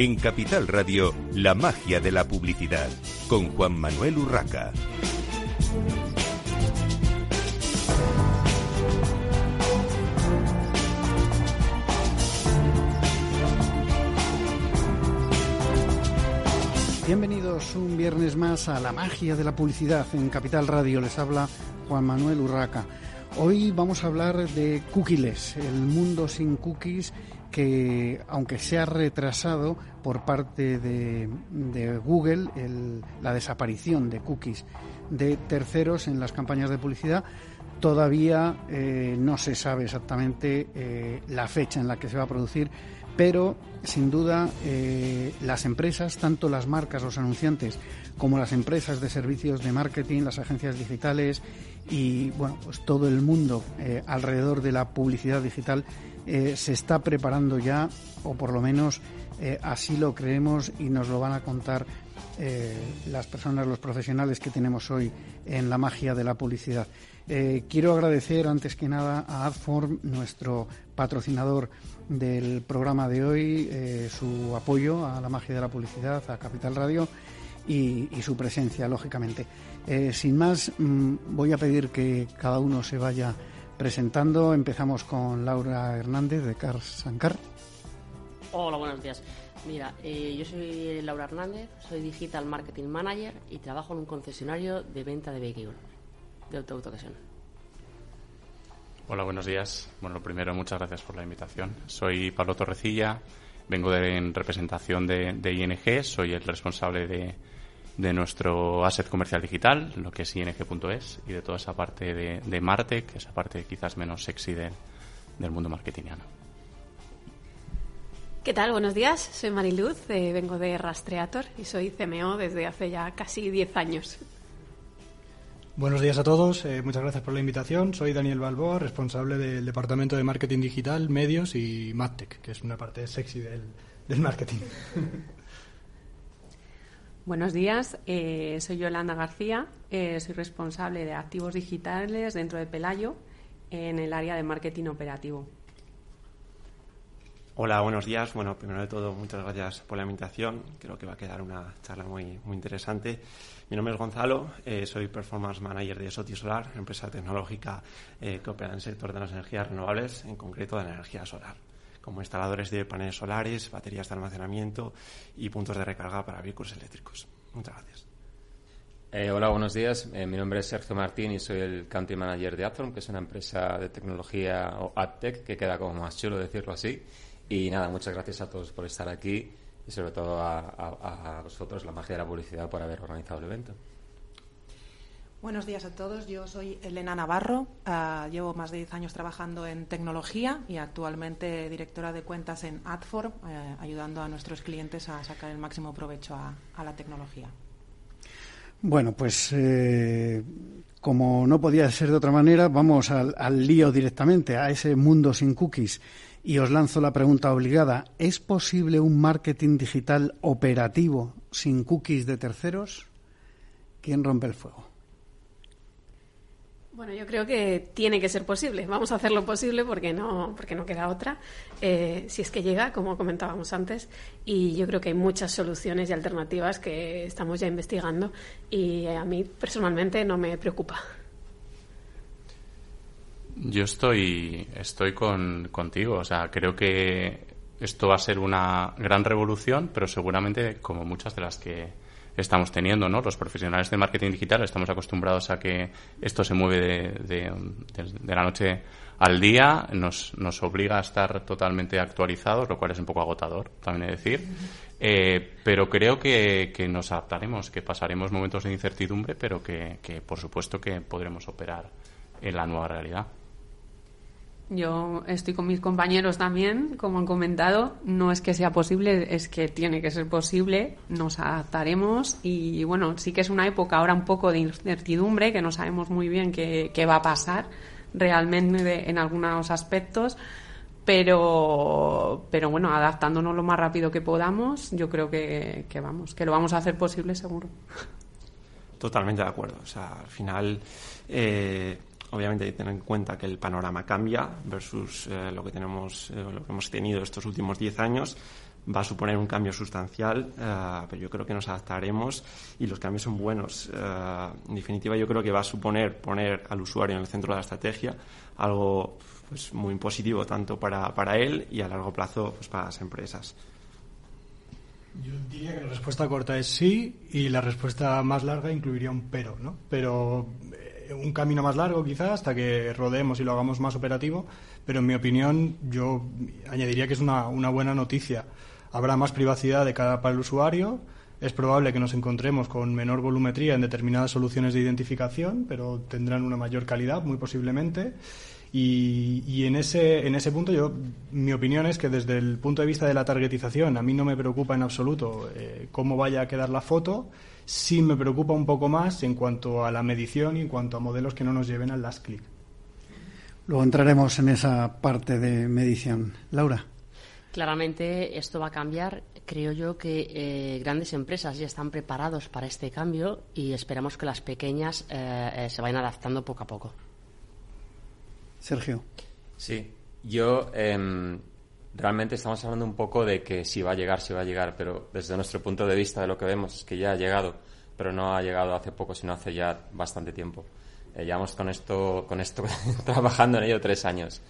En Capital Radio, la magia de la publicidad, con Juan Manuel Urraca. Bienvenidos un viernes más a la magia de la publicidad en Capital Radio. Les habla Juan Manuel Urraca. Hoy vamos a hablar de cookies, el mundo sin cookies que, aunque se ha retrasado por parte de, Google la desaparición de cookies de terceros en las campañas de publicidad, todavía eh, no se sabe exactamente eh, la fecha en la que se va a producir pero sin duda eh, las empresas, tanto las marcas, los anunciantes, como las empresas de servicios de marketing, las agencias digitales y bueno, pues todo el mundo alrededor de la publicidad digital eh, se está preparando ya, o por lo menos así lo creemos y nos lo van a contar las personas, los profesionales que tenemos hoy en la magia de la publicidad. quiero agradecer antes que nada a Adform, nuestro patrocinador del programa de hoy, eh, su apoyo a la magia de la publicidad, a Capital Radio y, su presencia, lógicamente. Eh, sin más, mm, voy a pedir que cada uno se vaya presentando. Empezamos con Laura Hernández de Car Sancar. Hola, buenos días. Mira, eh, yo soy Laura Hernández, soy Digital Marketing Manager y trabajo en un concesionario de venta de vehículos de. Hola, buenos días. Bueno, lo primero, muchas gracias por la invitación. Soy Pablo Torrecilla, vengo de, en representación de, ING, soy el responsable de, de, nuestro asset comercial digital, lo que es ing.es, y de toda esa parte de, de Martech, esa parte quizás menos sexy del mundo marketingiano. ¿Qué tal? Buenos días. Soy Mariluz, eh, vengo de Rastreator y soy CMO desde hace ya casi 10 años. Buenos días a todos, eh, muchas gracias por la invitación. Soy Daniel Balboa, responsable del Departamento de Marketing Digital, Medios y MadTech, que es una parte sexy del, marketing. Buenos días, eh, soy Yolanda García, eh, soy responsable de activos digitales dentro de Pelayo en el área de marketing operativo. Hola, buenos días. Bueno, primero de todo, muchas gracias por la invitación. Creo que va a quedar una charla muy, muy interesante. Mi nombre es Gonzalo, eh, soy Performance Manager de Soti Solar, empresa tecnológica que opera en el sector de las energías renovables, en concreto de la energía solar, como instaladores de paneles solares, baterías de almacenamiento y puntos de recarga para vehículos eléctricos. Muchas gracias. Eh, hola, buenos días. mi nombre es Sergio Martín y soy el Country Manager de Atron, que es una empresa de tecnología o AdTech, que queda como más chulo decirlo así. Y nada, muchas gracias a todos por estar aquí y sobre todo a, vosotros, la magia de la publicidad, por haber organizado el evento. Buenos días a todos. Yo soy Elena Navarro. Ah, llevo más de 10 años trabajando en tecnología y actualmente directora de cuentas en Adform, eh, ayudando a nuestros clientes a sacar el máximo provecho a, la tecnología. Bueno, pues eh, como no podía ser de otra manera, vamos al, al lío directamente, a ese mundo sin cookies. Y os lanzo la pregunta obligada. ¿Es posible un marketing digital operativo sin cookies de terceros? ¿Quién rompe el fuego? Bueno, yo creo que tiene que ser posible. Vamos a hacerlo posible porque no, porque no queda otra. Eh, si es que llega, como comentábamos antes, y yo creo que hay muchas soluciones y alternativas que estamos ya investigando y a mí personalmente no me preocupa. Yo estoy, estoy con, contigo. O sea, creo que esto va a ser una gran revolución, pero seguramente como muchas de las que estamos teniendo, ¿no? Los profesionales de marketing digital estamos acostumbrados a que esto se mueve de, de, la noche al día, nos, nos obliga a estar totalmente actualizados, lo cual es un poco agotador, también he de decir. Eh, pero creo que, que, nos adaptaremos, que pasaremos momentos de incertidumbre, pero que, que por supuesto que podremos operar en la nueva realidad. Yo estoy con mis compañeros también, como han comentado. No es que sea posible, es que tiene que ser posible. Nos adaptaremos y, bueno, sí que es una época ahora un poco de incertidumbre, que no sabemos muy bien qué, va a pasar realmente en algunos aspectos. Pero, pero bueno, adaptándonos lo más rápido que podamos, yo creo que, que vamos, que lo vamos a hacer posible seguro. Totalmente de acuerdo. O sea, al final. Eh Obviamente hay que tener en cuenta que el panorama cambia versus eh, lo que tenemos, eh, lo que hemos tenido estos últimos 10 años, va a suponer un cambio sustancial, eh, pero yo creo que nos adaptaremos y los cambios son buenos. En definitiva, yo creo que va a suponer poner al usuario en el centro de la estrategia, algo pues, muy positivo tanto para, para él y a largo plazo pues, para las empresas. Yo diría que la respuesta corta es sí y la respuesta más larga incluiría un pero, ¿no? Pero un camino más largo quizás hasta que rodeemos y lo hagamos más operativo, pero en mi opinión yo añadiría que es una, una buena noticia. Habrá más privacidad de cada para usuario, es probable que nos encontremos con menor volumetría en determinadas soluciones de identificación, pero tendrán una mayor calidad, muy posiblemente. Y, en, ese, en ese punto, yo, mi opinión es que desde el punto de vista de la targetización, a mí no me preocupa en absoluto eh, cómo vaya a quedar la foto, sí me preocupa un poco más en cuanto a la medición y en cuanto a modelos que no nos lleven al last click. Luego entraremos en esa parte de medición. Laura. Claramente esto va a cambiar. Creo yo que eh, grandes empresas ya están preparados para este cambio y esperamos que las pequeñas eh, se vayan adaptando poco a poco. Sergio. Sí, yo em, realmente estamos hablando un poco de que si va a llegar, si va a llegar, pero desde nuestro punto de vista de lo que vemos es que ya ha llegado, pero no ha llegado hace poco, sino hace ya bastante tiempo. Eh, llevamos con esto, con esto trabajando en ello tres años.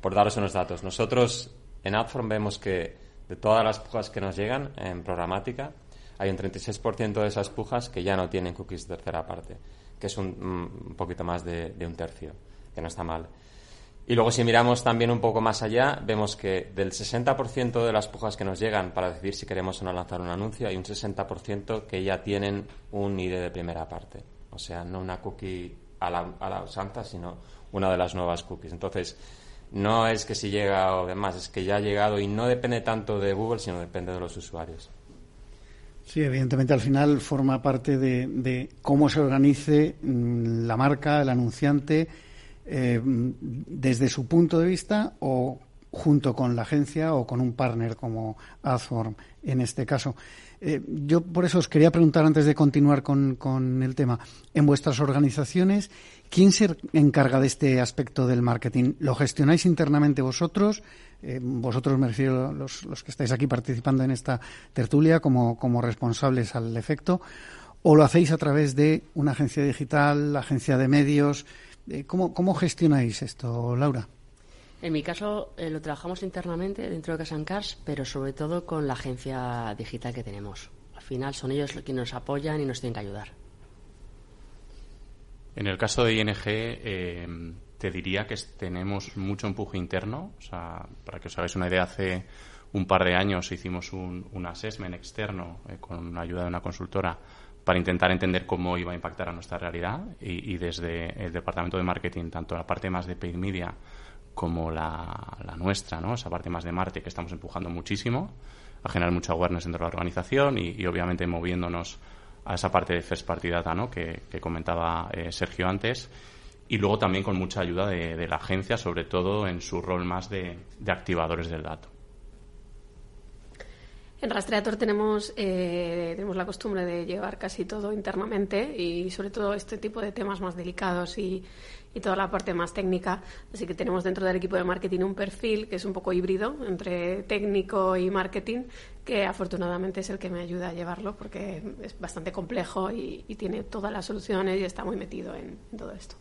Por daros unos datos, nosotros en Adform vemos que de todas las pujas que nos llegan en programática, hay un 36% de esas pujas que ya no tienen cookies de tercera parte, que es un, mm, un poquito más de un tercio que no está mal. Y luego si miramos también un poco más allá, vemos que del 60% de las pujas que nos llegan para decidir si queremos o no lanzar un anuncio, hay un 60% que ya tienen un ID de primera parte. O sea, no una cookie a la, a la usanza, sino una de las nuevas cookies. Entonces, no es que si llega o demás, es que ya ha llegado y no depende tanto de Google, sino depende de los usuarios. Sí, evidentemente al final forma parte de, de cómo se organice mm, la marca, el anunciante eh, desde su punto de vista o junto con la agencia o con un partner como Azform en este caso. Eh, yo por eso os quería preguntar antes de continuar con, el tema. En vuestras organizaciones, ¿quién se encarga de este aspecto del marketing? ¿Lo gestionáis internamente vosotros? Eh, vosotros me refiero los, los que estáis aquí participando en esta tertulia como, como responsables al efecto. ¿O lo hacéis a través de una agencia digital, agencia de medios? Eh, ¿Cómo, ¿Cómo gestionáis esto, Laura? En mi caso eh, lo trabajamos internamente dentro de Casancars, pero sobre todo con la agencia digital que tenemos. Al final son ellos los que nos apoyan y nos tienen que ayudar. En el caso de ING, eh, te diría que tenemos mucho empuje interno. O sea, para que os hagáis una idea, hace un par de años hicimos un, un assessment externo con la ayuda de una consultora para intentar entender cómo iba a impactar a nuestra realidad y, desde el departamento de marketing, tanto la parte más de paid media como la, nuestra, ¿no? esa parte más de Marte que estamos empujando muchísimo a generar mucha awareness dentro de la organización y, obviamente moviéndonos a esa parte de first party data que, comentaba eh, Sergio antes y luego también con mucha ayuda de, la agencia, sobre todo en su rol más de activadores del dato. En Rastreator tenemos, eh, tenemos la costumbre de llevar casi todo internamente y sobre todo este tipo de temas más delicados y, y, toda la parte más técnica. Así que tenemos dentro del equipo de marketing un perfil que es un poco híbrido entre técnico y marketing, que afortunadamente es el que me ayuda a llevarlo porque es bastante complejo y, y tiene todas las soluciones y está muy metido en todo esto.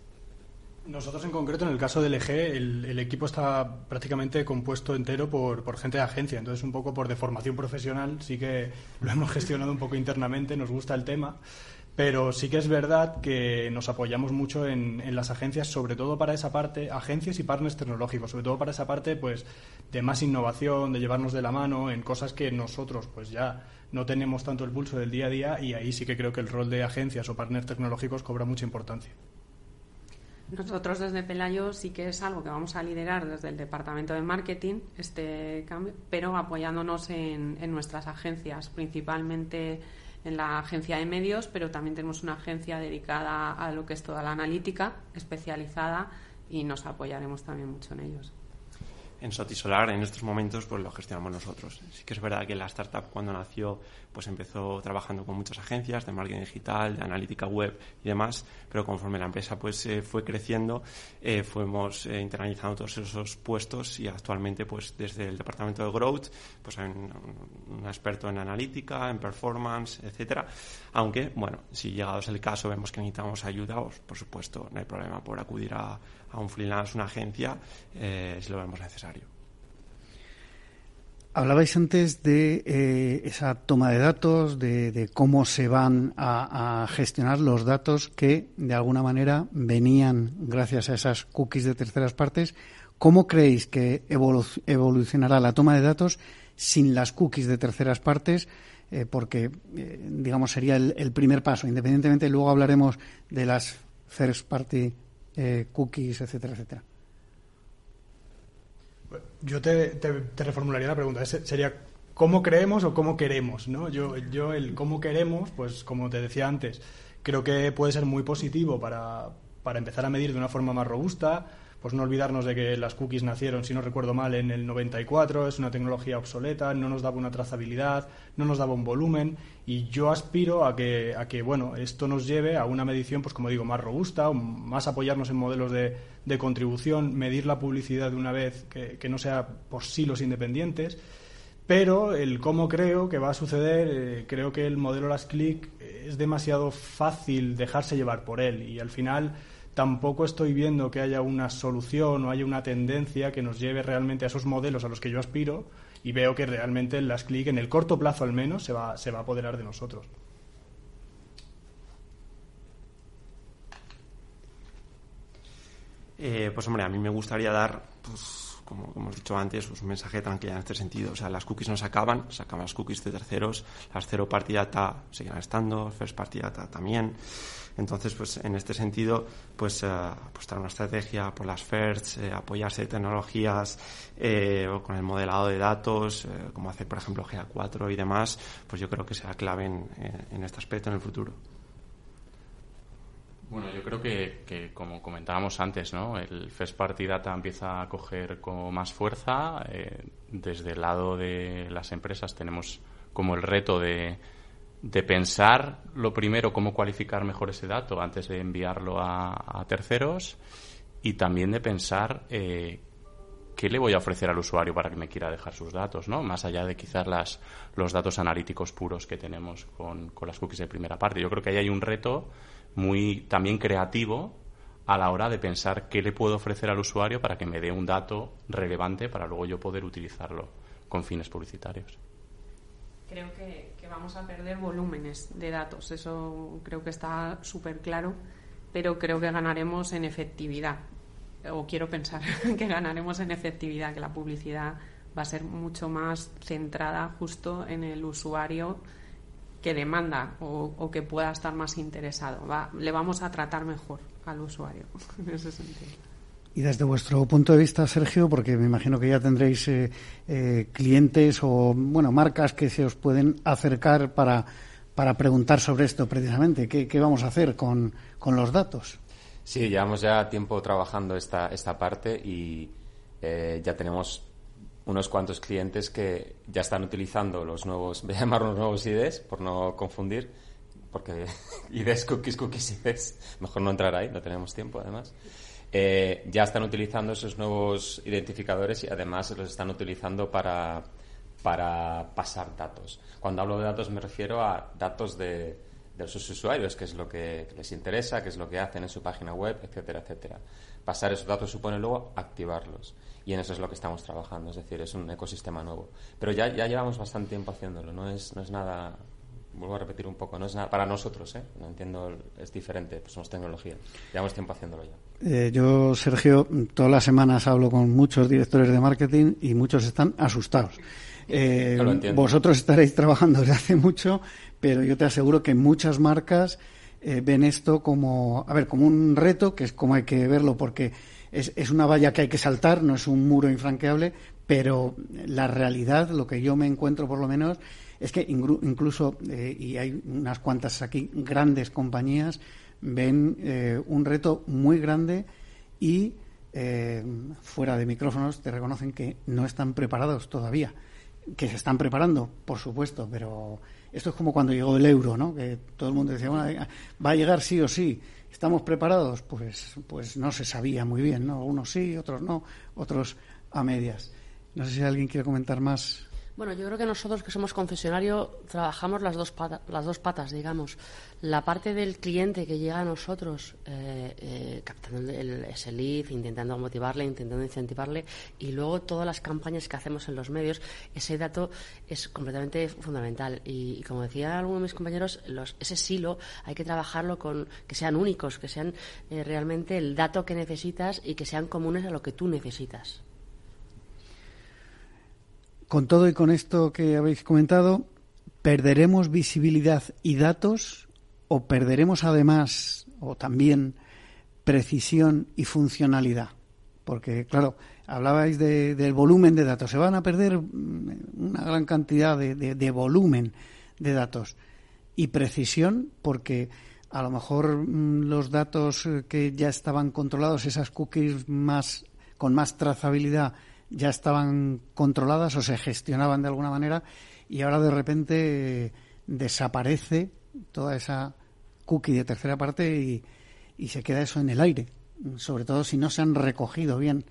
Nosotros en concreto, en el caso del EG, el, equipo está prácticamente compuesto entero por, por, gente de agencia, entonces un poco por deformación profesional sí que lo hemos gestionado un poco internamente, nos gusta el tema, pero sí que es verdad que nos apoyamos mucho en, en, las agencias, sobre todo para esa parte, agencias y partners tecnológicos, sobre todo para esa parte pues de más innovación, de llevarnos de la mano en cosas que nosotros pues ya no tenemos tanto el pulso del día a día y ahí sí que creo que el rol de agencias o partners tecnológicos cobra mucha importancia. Nosotros desde Pelayo sí que es algo que vamos a liderar desde el departamento de marketing, este cambio, pero apoyándonos en, nuestras agencias, principalmente en la agencia de medios, pero también tenemos una agencia dedicada a lo que es toda la analítica especializada y nos apoyaremos también mucho en ellos. En Sotisolar en estos momentos pues lo gestionamos nosotros. Sí que es verdad que la startup cuando nació pues empezó trabajando con muchas agencias de marketing digital, de analítica web y demás, pero conforme la empresa pues eh, fue creciendo, eh, fuimos eh, internalizando todos esos puestos y actualmente pues desde el departamento de growth pues hay un, un experto en analítica, en performance, etcétera. Aunque bueno, si llegados el caso vemos que necesitamos ayuda, pues, por supuesto no hay problema por acudir a, a un freelance, una agencia, si lo vemos necesario. Hablabais antes de eh, esa toma de datos, de, cómo se van a, gestionar los datos que, de alguna manera, venían gracias a esas cookies de terceras partes. ¿Cómo creéis que evolucionará la toma de datos sin las cookies de terceras partes? Eh, porque, eh, digamos, sería el, el, primer paso. Independientemente, luego hablaremos de las first party cookies, etcétera, etcétera. Yo te, te, reformularía la pregunta. Sería ¿cómo creemos o cómo queremos? ¿no? Yo, yo el cómo queremos, pues como te decía antes, creo que puede ser muy positivo para, para empezar a medir de una forma más robusta, pues no olvidarnos de que las cookies nacieron, si no recuerdo mal, en el 94, es una tecnología obsoleta, no nos daba una trazabilidad, no nos daba un volumen y yo aspiro a que, a que bueno, esto nos lleve a una medición, pues como digo, más robusta, más apoyarnos en modelos de, de contribución, medir la publicidad de una vez que, no sea por silos independientes pero el cómo creo que va a suceder, eh, creo que el modelo Las Click es demasiado fácil dejarse llevar por él y al final tampoco estoy viendo que haya una solución o haya una tendencia que nos lleve realmente a esos modelos a los que yo aspiro y veo que realmente las clic en el corto plazo al menos se va, se va a apoderar de nosotros. Eh, pues hombre, a mí me gustaría dar, pues, como hemos dicho antes, pues, un mensaje de tranquilidad en este sentido. O sea, las cookies no se acaban, se acaban las cookies de terceros, las cero party data seguirán estando, first party data también. Entonces, pues en este sentido, pues eh, apostar una estrategia por las FERTs, eh, apoyarse de tecnologías eh, o con el modelado de datos, como hacer, por ejemplo, GA4 y demás, pues yo creo que será clave en, este aspecto en el futuro. Bueno, yo creo que, como comentábamos antes, ¿no? el First Party Data empieza a coger como más fuerza. desde el lado de las empresas tenemos como el reto de, de pensar lo primero cómo cualificar mejor ese dato antes de enviarlo a, terceros y también de pensar eh, qué le voy a ofrecer al usuario para que me quiera dejar sus datos, ¿no? Más allá de quizás las, los datos analíticos puros que tenemos con, con las cookies de primera parte. Yo creo que ahí hay un reto muy también creativo a la hora de pensar qué le puedo ofrecer al usuario para que me dé un dato relevante para luego yo poder utilizarlo con fines publicitarios. Creo que, vamos a perder volúmenes de datos, eso creo que está súper claro, pero creo que ganaremos en efectividad, o quiero pensar que ganaremos en efectividad, que la publicidad va a ser mucho más centrada justo en el usuario que demanda o, o que pueda estar más interesado. Va, le vamos a tratar mejor al usuario en ese sentido. Y desde vuestro punto de vista, Sergio, porque me imagino que ya tendréis eh, eh, clientes o bueno marcas que se os pueden acercar para, para preguntar sobre esto precisamente. ¿Qué, vamos a hacer con, los datos? Sí, llevamos ya tiempo trabajando esta, esta parte y eh, ya tenemos unos cuantos clientes que ya están utilizando los nuevos, voy a llamar los nuevos IDs, por no confundir, porque IDs, cookies, cookies, IDs, mejor no entrar ahí, no tenemos tiempo además. Eh, ya están utilizando esos nuevos identificadores y además los están utilizando para, para pasar datos. Cuando hablo de datos me refiero a datos de, de sus usuarios, que es lo que les interesa, qué es lo que hacen en su página web, etcétera, etcétera. Pasar esos datos supone luego activarlos. Y en eso es lo que estamos trabajando, es decir, es un ecosistema nuevo. Pero ya, ya llevamos bastante tiempo haciéndolo, no es, no es nada vuelvo a repetir un poco, no es nada para nosotros, ¿eh? no entiendo, es diferente, pues somos tecnología, llevamos tiempo haciéndolo ya. Eh, yo, Sergio, todas las semanas hablo con muchos directores de marketing y muchos están asustados. Eh, vosotros estaréis trabajando desde hace mucho, pero yo te aseguro que muchas marcas eh, ven esto como, a ver, como un reto, que es como hay que verlo, porque es, una valla que hay que saltar, no es un muro infranqueable, pero la realidad, lo que yo me encuentro por lo menos, es que incluso, eh, y hay unas cuantas aquí, grandes compañías, ven eh, un reto muy grande y eh, fuera de micrófonos te reconocen que no están preparados todavía, que se están preparando, por supuesto, pero esto es como cuando llegó el euro, ¿no? Que todo el mundo decía, bueno, va a llegar sí o sí. ¿Estamos preparados? Pues, pues no se sabía muy bien, ¿no? Unos sí, otros no, otros a medias. No sé si alguien quiere comentar más bueno, yo creo que nosotros que somos concesionario trabajamos las dos, las dos patas, digamos. La parte del cliente que llega a nosotros eh, eh, captando el, ese lead, intentando motivarle, intentando incentivarle y luego todas las campañas que hacemos en los medios, ese dato es completamente fundamental. Y, como decía alguno de mis compañeros, ese silo hay que trabajarlo con que sean únicos, que sean eh, realmente el dato que necesitas y que sean comunes a lo que tú necesitas. Con todo y con esto que habéis comentado, ¿perderemos visibilidad y datos o perderemos además o también precisión y funcionalidad? Porque, claro, hablabais del volumen de datos. Se van a perder mm, una gran cantidad de, de volumen de datos y precisión porque a lo mejor mm, los datos que ya estaban controlados, esas cookies más con más trazabilidad, ya estaban controladas o se gestionaban de alguna manera y ahora de repente desaparece toda esa cookie de tercera parte y, se queda eso en el aire, sobre todo si no se han recogido bien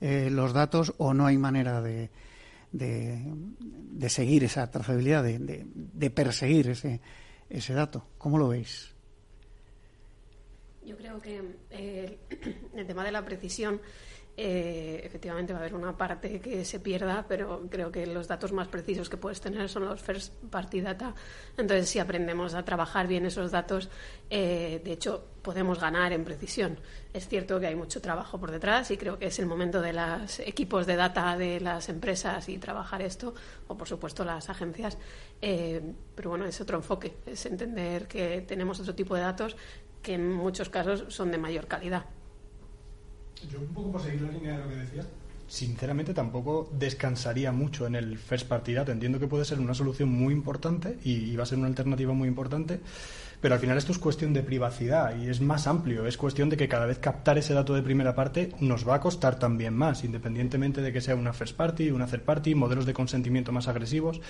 eh, los datos o no hay manera de, de, seguir esa trazabilidad, de, de, perseguir ese, ese dato. ¿Cómo lo veis? Yo creo que eh, el tema de la precisión eh, efectivamente va a haber una parte que se pierda, pero creo que los datos más precisos que puedes tener son los first party data. Entonces, si aprendemos a trabajar bien esos datos, eh, de hecho, podemos ganar en precisión. Es cierto que hay mucho trabajo por detrás y creo que es el momento de los equipos de data de las empresas y trabajar esto, o por supuesto las agencias. Eh, pero bueno, es otro enfoque, es entender que tenemos otro tipo de datos que en muchos casos son de mayor calidad. Yo un poco por seguir la línea de lo que decías, sinceramente tampoco descansaría mucho en el first party data. Entiendo que puede ser una solución muy importante y, va a ser una alternativa muy importante, pero al final esto es cuestión de privacidad y es más amplio. Es cuestión de que cada vez captar ese dato de primera parte nos va a costar también más, independientemente de que sea una first party, una third party, modelos de consentimiento más agresivos.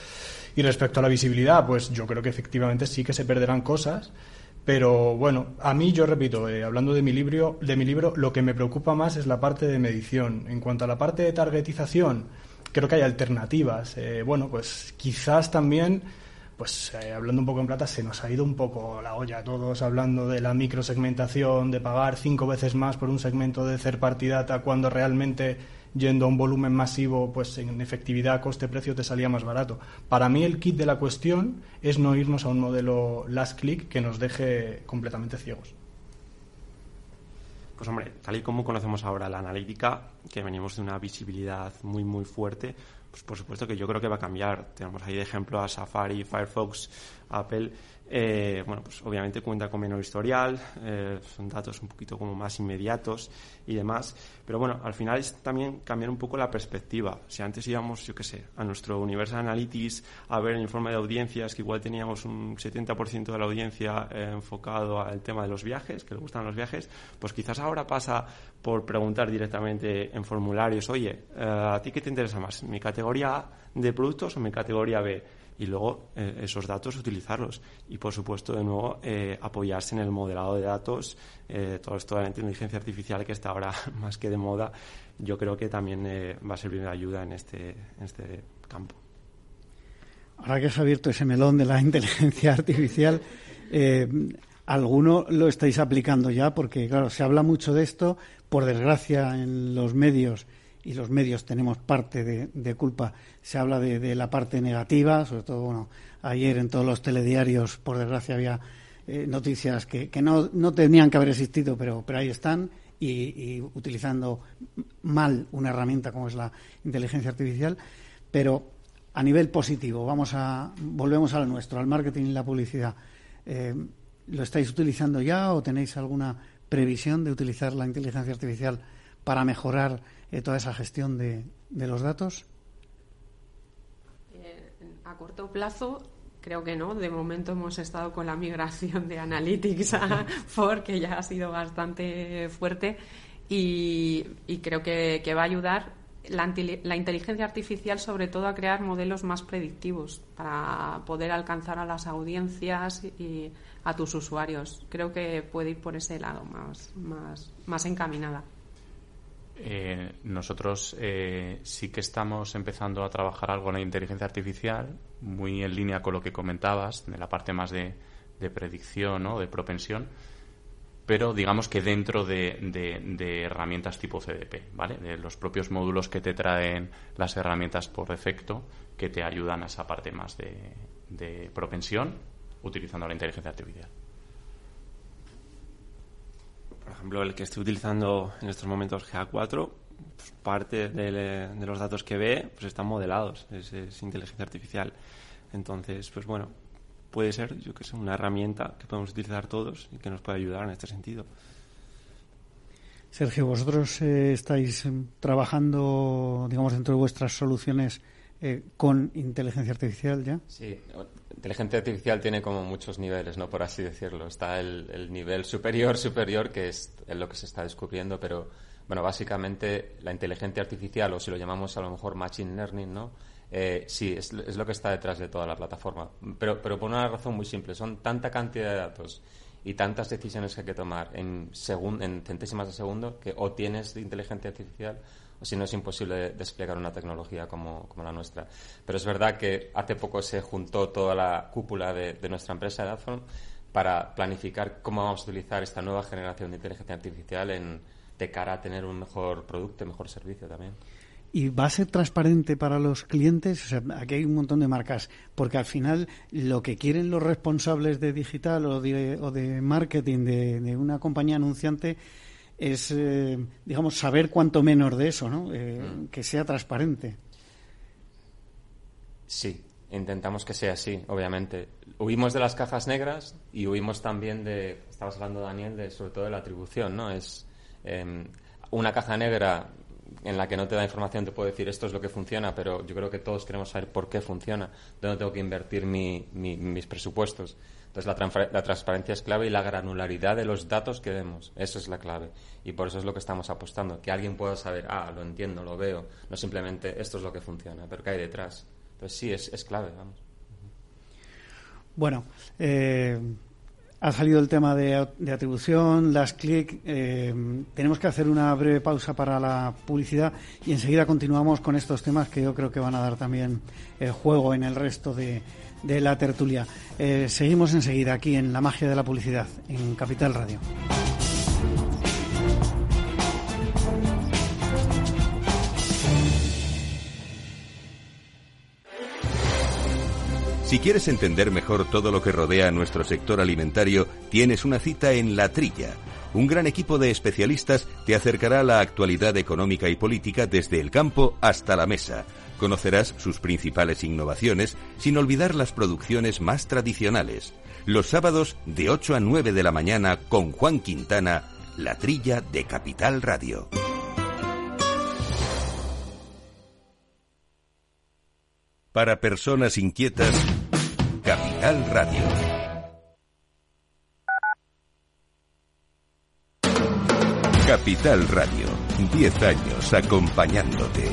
Y respecto a la visibilidad, pues yo creo que efectivamente sí que se perderán cosas pero bueno, a mí yo repito, eh, hablando de mi libro, de mi libro, lo que me preocupa más es la parte de medición. En cuanto a la parte de targetización, creo que hay alternativas. Eh, bueno, pues quizás también, pues eh, hablando un poco en plata, se nos ha ido un poco la olla todos hablando de la microsegmentación, de pagar cinco veces más por un segmento de third party data cuando realmente yendo a un volumen masivo, pues en efectividad, coste-precio te salía más barato. Para mí el kit de la cuestión es no irnos a un modelo last click que nos deje completamente ciegos. Pues hombre, tal y como conocemos ahora la analítica, que venimos de una visibilidad muy muy fuerte, pues por supuesto que yo creo que va a cambiar. Tenemos ahí de ejemplo a Safari, Firefox, Apple eh, bueno, pues obviamente cuenta con menor historial, eh, son datos un poquito como más inmediatos y demás. Pero bueno, al final es también cambiar un poco la perspectiva. Si antes íbamos, yo qué sé, a nuestro Universal Analytics a ver el informe de audiencias, que igual teníamos un 70% de la audiencia eh, enfocado al tema de los viajes, que le gustan los viajes, pues quizás ahora pasa por preguntar directamente en formularios, oye, ¿a ti qué te interesa más? ¿Mi categoría A de productos o mi categoría B? Y luego eh, esos datos utilizarlos. Y por supuesto, de nuevo, eh, apoyarse en el modelado de datos, eh, todo esto de la inteligencia artificial que está ahora más que de moda, yo creo que también va a servir de ayuda en este, en este campo. Ahora que has abierto ese melón de la inteligencia artificial, ¿alguno lo estáis aplicando ya? Porque, claro, se habla mucho de esto, por desgracia, en los medios y los medios tenemos parte de, culpa. Se habla de, la parte negativa, sobre todo, bueno, ayer en todos los telediarios, por desgracia, había eh, noticias que, no, no, tenían que haber existido, pero, pero ahí están, y, utilizando mal una herramienta como es la inteligencia artificial. Pero a nivel positivo, vamos a, volvemos al nuestro, al marketing y la publicidad. Eh, ¿Lo estáis utilizando ya o tenéis alguna previsión de utilizar la inteligencia artificial para mejorar eh, toda esa gestión de, de los datos? Eh, a corto plazo, creo que no. De momento hemos estado con la migración de Analytics a Ford, que ya ha sido bastante fuerte. y, creo que, va a ayudar la, la, inteligencia artificial sobre todo a crear modelos más predictivos para poder alcanzar a las audiencias y a tus usuarios. Creo que puede ir por ese lado más, más, más encaminada. Eh, nosotros eh, sí que estamos empezando a trabajar algo en la inteligencia artificial, muy en línea con lo que comentabas, de la parte más de, predicción o de propensión, pero digamos que dentro de, herramientas tipo CDP, ¿vale? De los propios módulos que te traen las herramientas por defecto que te ayudan a esa parte más de propensión utilizando la inteligencia artificial por ejemplo, el que estoy utilizando en estos momentos GA4, pues parte de, los datos que ve pues están modelados, es, inteligencia artificial. Entonces, pues bueno, puede ser, yo que sé, una herramienta que podemos utilizar todos y que nos puede ayudar en este sentido. Sergio, vosotros eh, estáis trabajando, digamos, dentro de vuestras soluciones eh, con inteligencia artificial ya. Sí, inteligencia artificial tiene como muchos niveles, ¿no? Por así decirlo. Está el, nivel superior, superior, que es lo que se está descubriendo, pero, bueno, básicamente la inteligencia artificial, o si lo llamamos a lo mejor machine learning, ¿no? Eh, sí, es, lo que está detrás de toda la plataforma. Pero, pero por una razón muy simple. Son tanta cantidad de datos y tantas decisiones que hay que tomar en, en centésimas de segundo que o tienes inteligencia artificial o si no es imposible desplegar una tecnología como, la nuestra. Pero es verdad que hace poco se juntó toda la cúpula de, nuestra empresa de Adform para planificar cómo vamos a utilizar esta nueva generación de inteligencia artificial en, de cara a tener un mejor producto y mejor servicio también. ¿Y va a ser transparente para los clientes? O sea, aquí hay un montón de marcas, porque al final lo que quieren los responsables de digital o de, o de marketing de una compañía anunciante es, eh, digamos, saber cuánto menos de eso, ¿no? Eh, mm. Que sea transparente. Sí, intentamos que sea así, obviamente. Huimos de las cajas negras y huimos también de, estabas hablando, Daniel, de sobre todo de la atribución, ¿no? Es em, una caja negra en la que no te da información, te puedo decir esto es lo que funciona, pero yo creo que todos queremos saber por qué funciona, dónde tengo que invertir mis presupuestos. Entonces, la, transparencia es clave y la granularidad de los datos que demos. Eso es la clave. Y por eso es lo que estamos apostando. Que alguien pueda saber, ah, lo entiendo, lo veo. No simplemente esto es lo que funciona, pero ¿qué hay detrás? Entonces, sí, es, clave, vamos. Bueno, eh, ha salido el tema de, atribución, las clic. Eh, tenemos que hacer una breve pausa para la publicidad y enseguida continuamos con estos temas que yo creo que van a dar también el juego en el resto de de la tertulia. Eh, seguimos enseguida aquí en La Magia de la Publicidad, en Capital Radio. Si quieres entender mejor todo lo que rodea a nuestro sector alimentario, tienes una cita en La Trilla. Un gran equipo de especialistas te acercará a la actualidad económica y política desde el campo hasta la mesa Conocerás sus principales innovaciones sin olvidar las producciones más tradicionales. Los sábados de 8 a 9 de la mañana con Juan Quintana, La Trilla de Capital Radio. Para personas inquietas, Capital Radio. Capital Radio, 10 años acompañándote.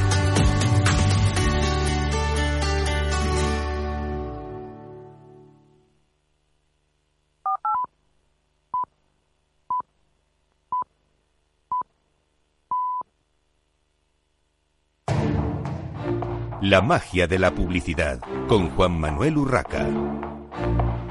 La magia de la publicidad con Juan Manuel Urraca.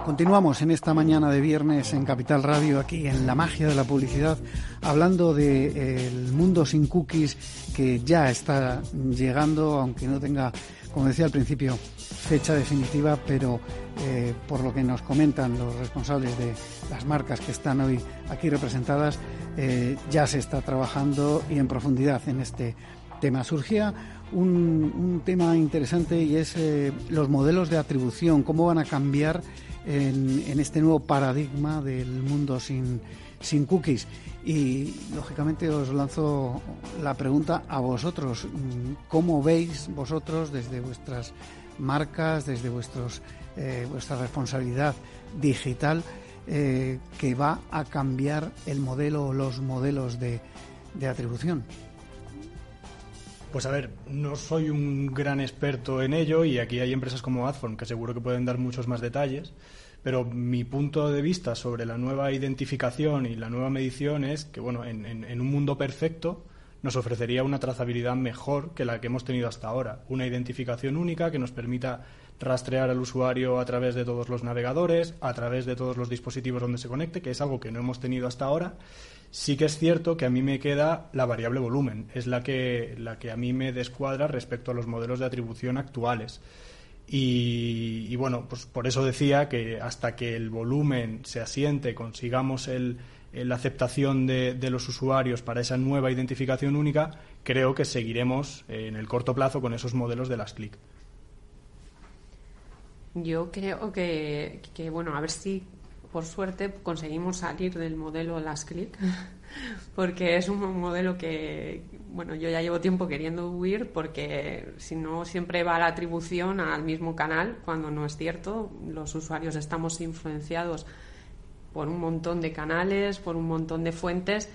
Continuamos en esta mañana de viernes en Capital Radio, aquí en La Magia de la Publicidad, hablando del de, mundo sin cookies que ya está llegando, aunque no tenga, como decía al principio, fecha definitiva, pero eh, por lo que nos comentan los responsables de las marcas que están hoy aquí representadas, eh, ya se está trabajando y en profundidad en este tema. Surgía un, tema interesante y es eh, los modelos de atribución, cómo van a cambiar en, este nuevo paradigma del mundo sin, sin cookies. Y lógicamente os lanzo la pregunta a vosotros. ¿Cómo veis vosotros desde vuestras marcas, desde vuestros, eh, vuestra responsabilidad digital, eh, que va a cambiar el modelo o los modelos de, de atribución? Pues a ver, no soy un gran experto en ello y aquí hay empresas como Adform que seguro que pueden dar muchos más detalles, pero mi punto de vista sobre la nueva identificación y la nueva medición es que, bueno, en, en, un mundo perfecto nos ofrecería una trazabilidad mejor que la que hemos tenido hasta ahora, una identificación única que nos permita rastrear al usuario a través de todos los navegadores, a través de todos los dispositivos donde se conecte, que es algo que no hemos tenido hasta ahora Sí que es cierto que a mí me queda la variable volumen, es la que, la que a mí me descuadra respecto a los modelos de atribución actuales. Y, bueno, pues por eso decía que hasta que el volumen se asiente, consigamos el, la aceptación de, de, los usuarios para esa nueva identificación única, creo que seguiremos en el corto plazo con esos modelos de las clic. Yo creo que, que, bueno, a ver si por suerte conseguimos salir del modelo Last Click porque es un modelo que bueno yo ya llevo tiempo queriendo huir porque si no siempre va la atribución al mismo canal cuando no es cierto. Los usuarios estamos influenciados por un montón de canales por un montón de fuentes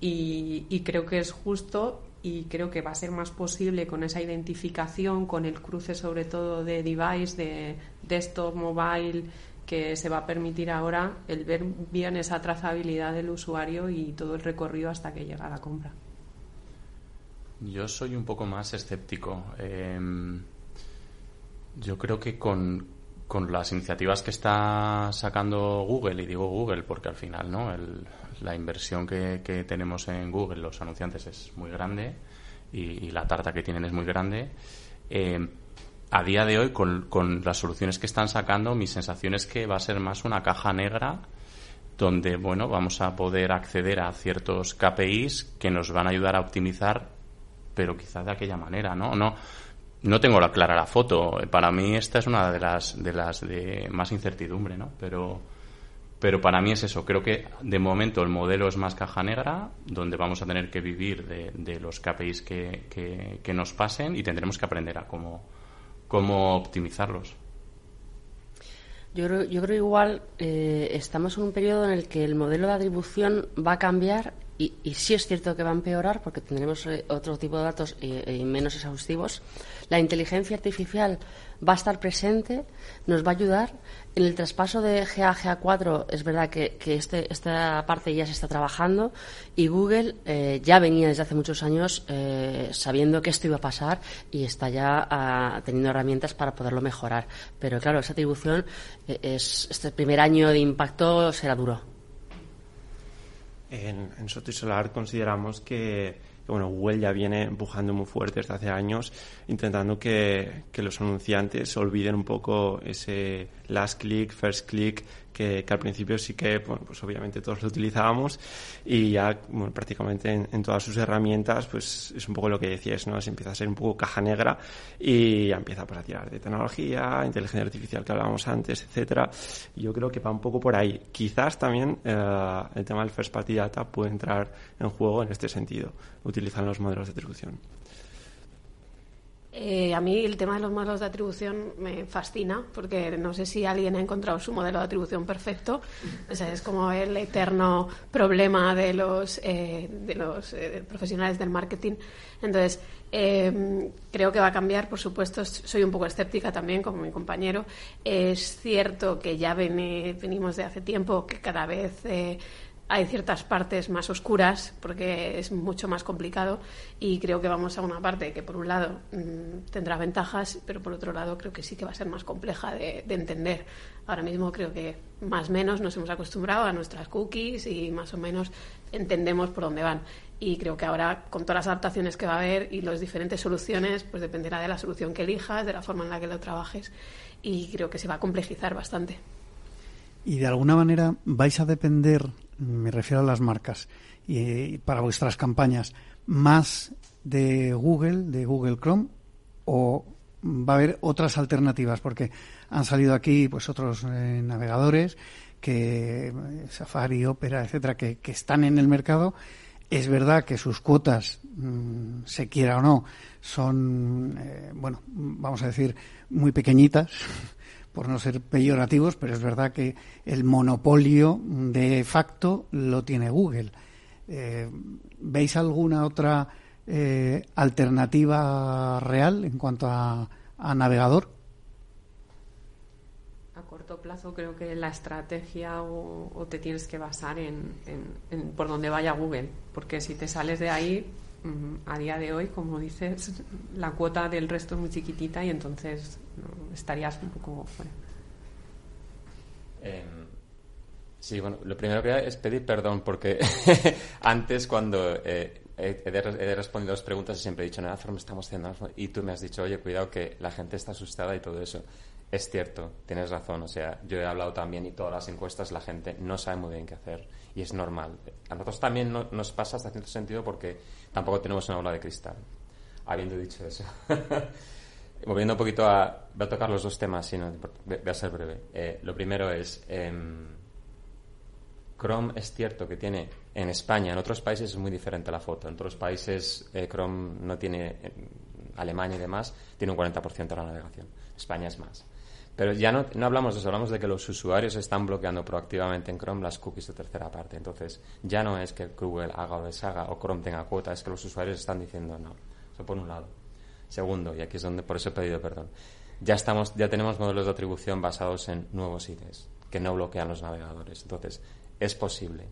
y, y creo que es justo y creo que va a ser más posible con esa identificación, con el cruce sobre todo de device, de desktop, mobile, que se va a permitir ahora el ver bien esa trazabilidad del usuario y todo el recorrido hasta que llega a la compra. Yo soy un poco más escéptico. Em, yo creo que con, las iniciativas que está sacando Google, y digo Google porque al final no la inversión que, tenemos en Google, los anunciantes, es muy grande y, la tarta que tienen es muy grande. Em, a día de hoy, con, las soluciones que están sacando, mi sensación es que va a ser más una caja negra donde, bueno, vamos a poder acceder a ciertos KPIs que nos van a ayudar a optimizar, pero quizás de aquella manera, ¿no? No, no tengo la clara la foto. Para mí esta es una de las de las de más incertidumbre, ¿no? Pero pero para mí es eso. Creo que de momento el modelo es más caja negra, donde vamos a tener que vivir de, los KPIs que, que, que, nos pasen y tendremos que aprender a cómo cómo optimizarlos. Yo creo, yo creo igual eh, estamos en un periodo en el que el modelo de atribución va a cambiar y, sí es cierto que va a empeorar porque tendremos eh, otro tipo de datos y, menos exhaustivos. La inteligencia artificial va a estar presente, nos va a ayudar. En el traspaso de GA a GA4 es verdad que, este, esta parte ya se está trabajando y Google eh, ya venía desde hace muchos años eh, sabiendo que esto iba a pasar y está ya ah, teniendo herramientas para poderlo mejorar. Pero claro, esa atribución, eh, es, este primer año de impacto será duro. En, en Solar consideramos que bueno, Google ya viene empujando muy fuerte desde hace años, intentando que, que los anunciantes olviden un poco ese last click, first click que, al principio sí que, bueno, pues obviamente todos lo utilizábamos y ya bueno, prácticamente en, todas sus herramientas, pues es un poco lo que decías, ¿no? Se empieza a ser un poco caja negra y ya empieza pues, a tirar de tecnología, inteligencia artificial que hablábamos antes, etcétera. Yo creo que va un poco por ahí. Quizás también eh, el tema del first party data puede entrar en juego en este sentido, utilizando los modelos de atribución. Eh, a mí el tema de los modelos de atribución me fascina porque no sé si alguien ha encontrado su modelo de atribución perfecto. Es como el eterno problema de los, eh, de los eh, profesionales del marketing. Entonces, creo que va a cambiar, por supuesto. Soy un poco escéptica también, como mi compañero. Es cierto que ya venimos de hace tiempo que cada vez hay ciertas partes más oscuras porque es mucho más complicado y creo que vamos a una parte que por un lado mm, tendrá ventajas, pero por otro lado creo que sí que va a ser más compleja de, de entender. Ahora mismo creo que más o menos nos hemos acostumbrado a nuestras cookies y más o menos entendemos por dónde van y creo que ahora con todas las adaptaciones que va a haber y las diferentes soluciones, pues dependerá de la solución que elijas, de la forma en la que lo trabajes y creo que se va a complejizar bastante. Y de alguna manera vais a depender, me refiero a las marcas, y para vuestras campañas, más de Google, de Google Chrome, o va a haber otras alternativas, porque han salido aquí pues otros eh, navegadores que eh, Safari, Opera, etcétera, que, que están en el mercado. Es verdad que sus cuotas, mm, se quiera o no, son, eh, bueno, vamos a decir, muy pequeñitas, por no ser peyorativos, pero es verdad que el monopolio de facto lo tiene Google. Eh, ¿Veis alguna otra eh, alternativa real en cuanto a navegador? plazo creo que la estrategia o, te tienes que basar en, por donde vaya Google, porque si te sales de ahí, a día de hoy, como dices, la cuota del resto es muy chiquitita y entonces estarías un poco fuera. Em, sí, bueno, lo primero que es pedir perdón porque antes cuando eh, he, respondido dos preguntas y siempre he dicho, nada, forma estamos haciendo y tú me has dicho, oye, cuidado que la gente está asustada y todo eso. Es cierto, tienes razón. O sea, yo he hablado también y todas las encuestas la gente no sabe muy bien qué hacer y es normal. A nosotros también nos pasa hasta cierto sentido porque tampoco tenemos una bola de cristal. Habiendo dicho eso. Moviendo un poquito a... Voy a tocar los dos temas, si no, voy a ser breve. Eh, lo primero es... Em, Chrome es cierto que tiene en España, en otros países es muy diferente la foto. En otros países eh, Chrome no tiene, Alemania y demás, tiene un 40% de la navegación. España es más. Pero ya no, no hablamos de eso, hablamos de que los usuarios están bloqueando proactivamente en Chrome las cookies de tercera parte. Entonces, ya no es que Google haga o deshaga o Chrome tenga cuota, es que los usuarios están diciendo no. Eso por un lado. Segundo, y aquí es donde por eso he pedido perdón, ya, estamos, ya tenemos modelos de atribución basados en nuevos IDs que no bloquean los navegadores. Entonces, es posible.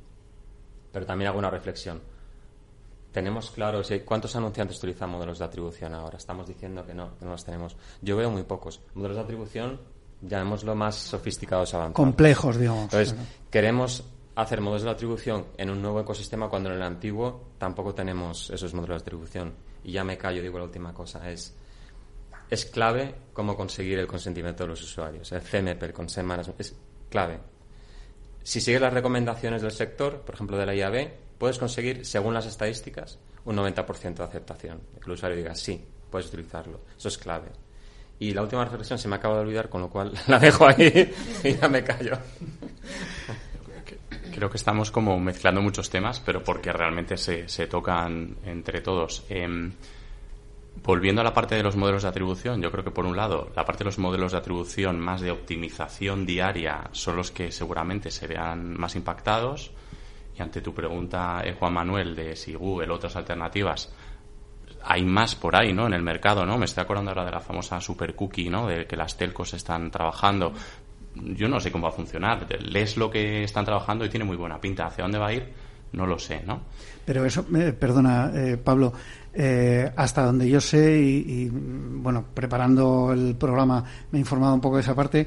Pero también hago una reflexión. Tenemos claro, ¿cuántos anunciantes utilizan modelos de atribución ahora? Estamos diciendo que no, que no los tenemos. Yo veo muy pocos. Modelos de atribución, llamémoslo más sofisticados, avanzados. Complejos, digamos. Entonces, queremos hacer modelos de atribución en un nuevo ecosistema cuando en el antiguo tampoco tenemos esos modelos de atribución. Y ya me callo, digo la última cosa, es es clave cómo conseguir el consentimiento de los usuarios. El CMP, el Consent Management, es clave. Si sigues las recomendaciones del sector, por ejemplo de la IAB, puedes conseguir, según las estadísticas, un 90% de aceptación. Que el usuario diga, sí, puedes utilizarlo. Eso es clave. Y la última reflexión se me acaba de olvidar, con lo cual la dejo ahí y ya me callo. Creo que estamos como mezclando muchos temas, pero porque realmente se, se tocan entre todos. Em, volviendo a la parte de los modelos de atribución, yo creo que por un lado, la parte de los modelos de atribución más de optimización diaria son los que seguramente se vean más impactados ante tu pregunta, eh, Juan Manuel, de si Google, otras alternativas, hay más por ahí, ¿no? En el mercado, ¿no? Me estoy acordando ahora de la famosa super cookie, ¿no? De que las telcos están trabajando. Yo no sé cómo va a funcionar. Lees lo que están trabajando y tiene muy buena pinta. ¿Hacia dónde va a ir? No lo sé, ¿no? Pero eso, eh, perdona, eh, Pablo, hasta donde yo sé y, bueno, preparando el programa me he informado un poco de esa parte,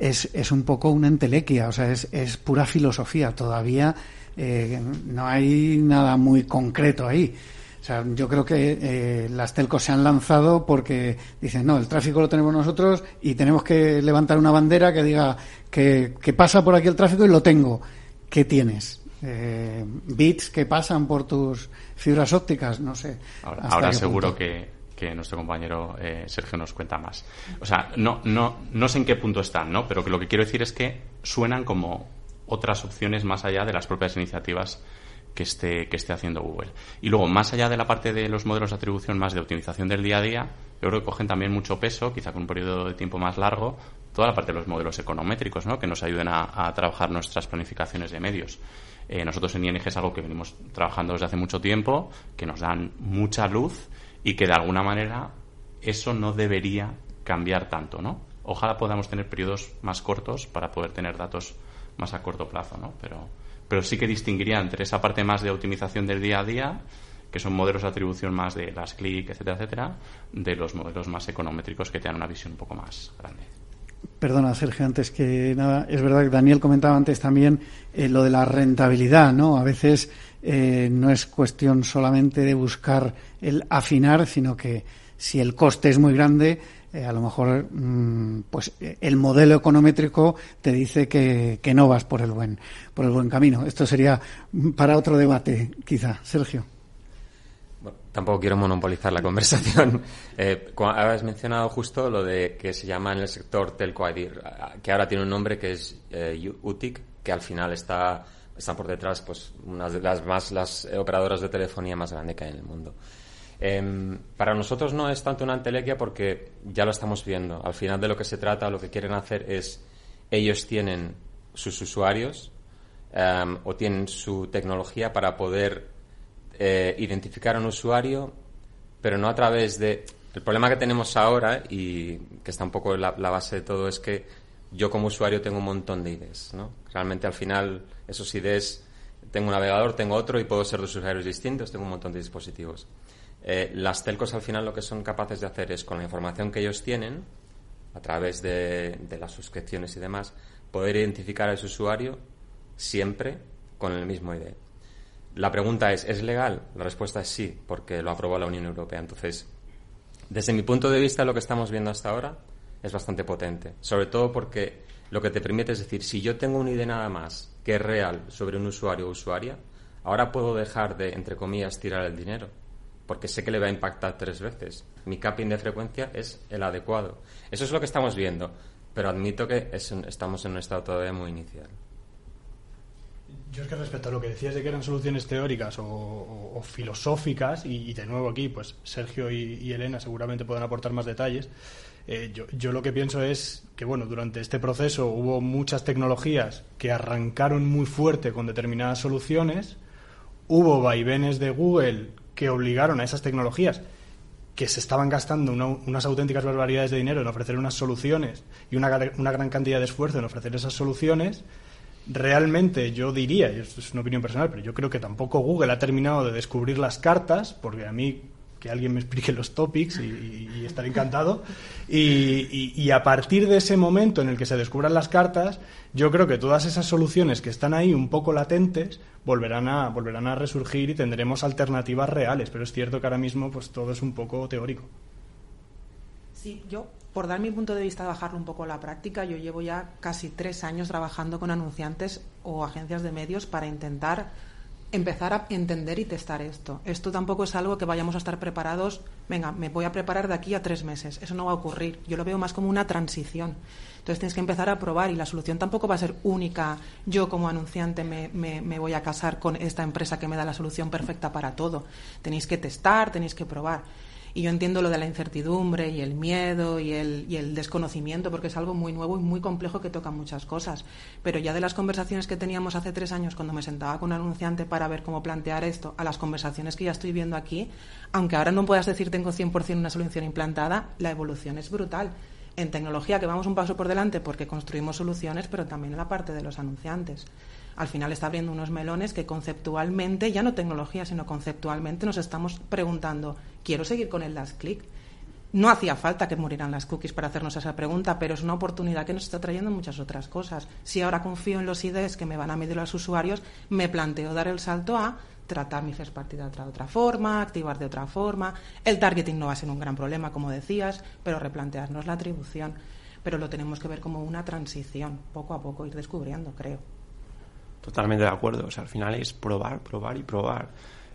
es, es un poco una entelequia, o sea, es, es pura filosofía. Todavía eh, no hay nada muy concreto ahí. O sea, yo creo que eh, las telcos se han lanzado porque dicen, no, el tráfico lo tenemos nosotros y tenemos que levantar una bandera que diga que, pasa por aquí el tráfico y lo tengo. ¿Qué tienes? Eh, bits que pasan por tus fibras ópticas, no sé. Ahora, seguro que, nuestro compañero eh, Sergio nos cuenta más. O sea, no, no, no sé en qué punto están, ¿no? Pero que lo que quiero decir es que suenan como otras opciones más allá de las propias iniciativas que esté, que esté haciendo Google. Y luego, más allá de la parte de los modelos de atribución más de optimización del día a día, yo creo que cogen también mucho peso, quizá con un periodo de tiempo más largo, toda la parte de los modelos econométricos, ¿no? que nos ayuden a, trabajar nuestras planificaciones de medios. Eh, nosotros en ING es algo que venimos trabajando desde hace mucho tiempo, que nos dan mucha luz y que de alguna manera eso no debería cambiar tanto, ¿no? Ojalá podamos tener periodos más cortos para poder tener datos más a corto plazo, ¿no? Pero, pero sí que distinguiría entre esa parte más de optimización del día a día que son modelos de atribución más de las clic, etcétera, etcétera, de los modelos más económetricos que te dan una visión un poco más grande. Perdona, Sergio, antes que nada, es verdad que Daniel comentaba antes también eh, lo de la rentabilidad, ¿no? A veces eh, no es cuestión solamente de buscar el afinar, sino que si el coste es muy grande, eh, a lo mejor mm, pues el modelo econométrico te dice que, que no vas por el buen por el buen camino. Esto sería para otro debate, quizá, Sergio. Tampoco quiero monopolizar la conversación. Eh, has mencionado justo lo de que se llama en el sector telco que ahora tiene un nombre que es eh, UTIC, que al final está, está por detrás, pues, una de las más las operadoras de telefonía más grande que hay en el mundo. Em, para nosotros no es tanto una entelequia porque ya lo estamos viendo. Al final de lo que se trata, lo que quieren hacer es, ellos tienen sus usuarios em, o tienen su tecnología para poder eh, identificar a un usuario, pero no a través de... El problema que tenemos ahora, y que está un poco la, base de todo, es que yo como usuario tengo un montón de IDs. ¿no? Realmente al final esos IDs, tengo un navegador, tengo otro y puedo ser dos usuarios distintos, tengo un montón de dispositivos. Eh, las telcos al final lo que son capaces de hacer es con la información que ellos tienen, a través de, las suscripciones y demás, poder identificar a ese usuario siempre con el mismo ID. La pregunta es, ¿es legal? La respuesta es sí, porque lo aprobó la Unión Europea. Entonces, desde mi punto de vista, lo que estamos viendo hasta ahora es bastante potente. Sobre todo porque lo que te permite es decir, si yo tengo una idea nada más que es real sobre un usuario o usuaria, ahora puedo dejar de, entre comillas, tirar el dinero. Porque sé que le va a impactar tres veces. Mi capping de frecuencia es el adecuado. Eso es lo que estamos viendo. Pero admito que estamos en un estado todavía muy inicial. Yo es que respecto a lo que decías de que eran soluciones teóricas o, filosóficas, y, de nuevo aquí, pues Sergio y, Elena seguramente pueden aportar más detalles. Eh, yo, yo, lo que pienso es que, bueno, durante este proceso hubo muchas tecnologías que arrancaron muy fuerte con determinadas soluciones, hubo vaivenes de Google que obligaron a esas tecnologías que se estaban gastando unas auténticas barbaridades de dinero en ofrecer unas soluciones y una, una gran cantidad de esfuerzo en ofrecer esas soluciones, realmente yo diría, y esto es una opinión personal, pero yo creo que tampoco Google ha terminado de descubrir las cartas, porque a mí que alguien me explique los topics y, estaré encantado. Y, a partir de ese momento en el que se descubran las cartas, yo creo que todas esas soluciones que están ahí un poco latentes volverán a, volverán a resurgir y tendremos alternativas reales. Pero es cierto que ahora mismo pues todo es un poco teórico. Sí, yo por dar mi punto de vista, bajarlo un poco a la práctica, yo llevo ya casi tres años trabajando con anunciantes o agencias de medios para intentar empezar a entender y testar esto. Esto tampoco es algo que vayamos a estar preparados, venga, me voy a preparar de aquí a tres meses. Eso no va a ocurrir. Yo lo veo más como una transición. Entonces tienes que empezar a probar y la solución tampoco va a ser única. Yo como anunciante me, me, me voy a casar con esta empresa que me da la solución perfecta para todo. Tenéis que testar, tenéis que probar. Y yo entiendo lo de la incertidumbre y el miedo y el, y el desconocimiento, porque es algo muy nuevo y muy complejo que toca muchas cosas. Pero ya de las conversaciones que teníamos hace tres años cuando me sentaba con un anunciante para ver cómo plantear esto, a las conversaciones que ya estoy viendo aquí, aunque ahora no puedas decir tengo 100% una solución implantada, la evolución es brutal en tecnología que vamos un paso por delante porque construimos soluciones, pero también en la parte de los anunciantes al final está abriendo unos melones que conceptualmente, ya no tecnología, sino conceptualmente nos estamos preguntando, ¿quiero seguir con el last click? No hacía falta que murieran las cookies para hacernos esa pregunta, pero es una oportunidad que nos está trayendo muchas otras cosas. Si ahora confío en los IDs que me van a medir los usuarios, me planteo dar el salto a tratar mi first party de otra, de otra forma, activar de otra forma. El targeting no va a ser un gran problema, como decías, pero replantearnos la atribución. Pero lo tenemos que ver como una transición, poco a poco ir descubriendo, creo. Totalmente de acuerdo. O sea, al final es probar, probar y probar.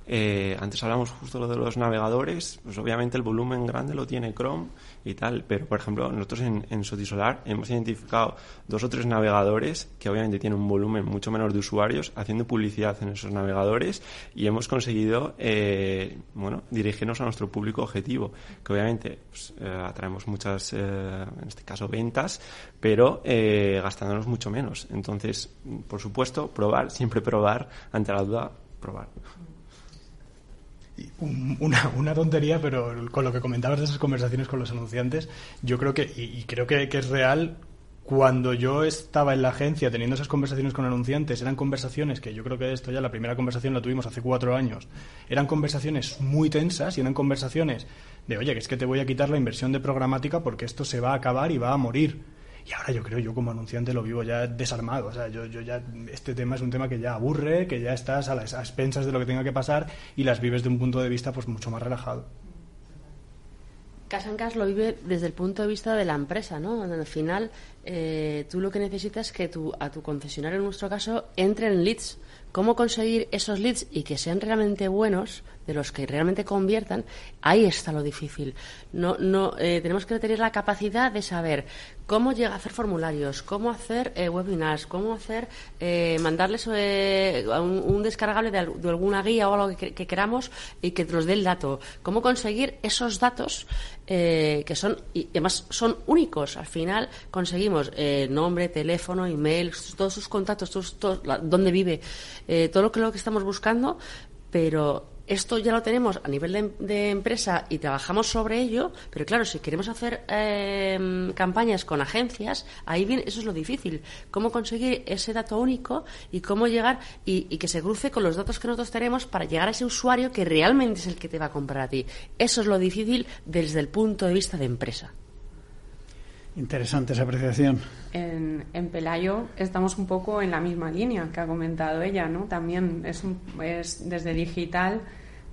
Eh, antes hablamos justo lo de los navegadores, pues obviamente el volumen grande lo tiene Chrome y tal, pero por ejemplo nosotros en, Sotisolar hemos identificado dos o tres navegadores que obviamente tienen un volumen mucho menor de usuarios haciendo publicidad en esos navegadores y hemos conseguido eh, bueno dirigirnos a nuestro público objetivo, que obviamente pues, eh, atraemos muchas, en este caso ventas, pero gastándonos mucho menos. Entonces, por supuesto, probar, siempre probar, ante la duda, probar una, una, tontería, pero con lo que comentabas de esas conversaciones con los anunciantes, yo creo que, y, creo que, es real, cuando yo estaba en la agencia teniendo esas conversaciones con anunciantes, eran conversaciones que yo creo que esto ya, la primera conversación la tuvimos hace cuatro años, eran conversaciones muy tensas y eran conversaciones de, oye, que es que te voy a quitar la inversión de programática porque esto se va a acabar y va a morir. Y ahora yo creo, yo como anunciante lo vivo ya desarmado. O sea, yo, yo ya, este tema es un tema que ya aburre, que ya estás a las a expensas de lo que tenga que pasar y las vives de un punto de vista pues mucho más relajado. Casancas lo vive desde el punto de vista de la empresa, ¿no? Al final, eh, tú lo que necesitas es que tu, a tu concesionario, en nuestro caso, entren leads. ¿Cómo conseguir esos leads y que sean realmente buenos, de los que realmente conviertan? Ahí está lo difícil. No, no, eh, tenemos que tener la capacidad de saber cómo llega a hacer formularios, cómo hacer eh, webinars, cómo hacer eh, mandarles un, descargable de, alguna guía o algo que, queramos y que nos dé el dato. Cómo conseguir esos datos que son y además son únicos. Al final conseguimos nombre, teléfono, email, todos sus contactos, todos, dónde vive, todo lo que, lo que estamos buscando, pero esto ya lo tenemos a nivel de, empresa y trabajamos sobre ello, pero claro, si queremos hacer eh, campañas con agencias, ahí viene, eso es lo difícil. Cómo conseguir ese dato único y cómo llegar y, y, que se cruce con los datos que nosotros tenemos para llegar a ese usuario que realmente es el que te va a comprar a ti. Eso es lo difícil desde el punto de vista de empresa. Interesante esa apreciación. En, Pelayo estamos un poco en la misma línea que ha comentado ella, ¿no? También es, es desde digital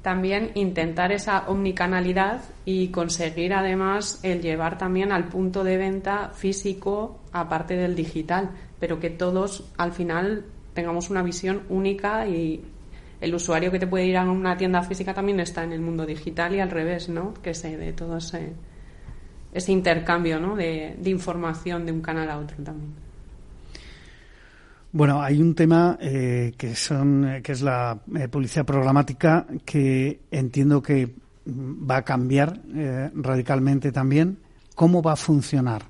también intentar esa omnicanalidad y conseguir además el llevar también al punto de venta físico aparte del digital, pero que todos al final tengamos una visión única y el usuario que te puede ir a una tienda física también está en el mundo digital y al revés, ¿no? Que se de todo ese ese intercambio ¿no? de, información de un canal a otro también. Bueno, hay un tema eh, que son que es la eh, publicidad programática que entiendo que va a cambiar eh, radicalmente también. ¿Cómo va a funcionar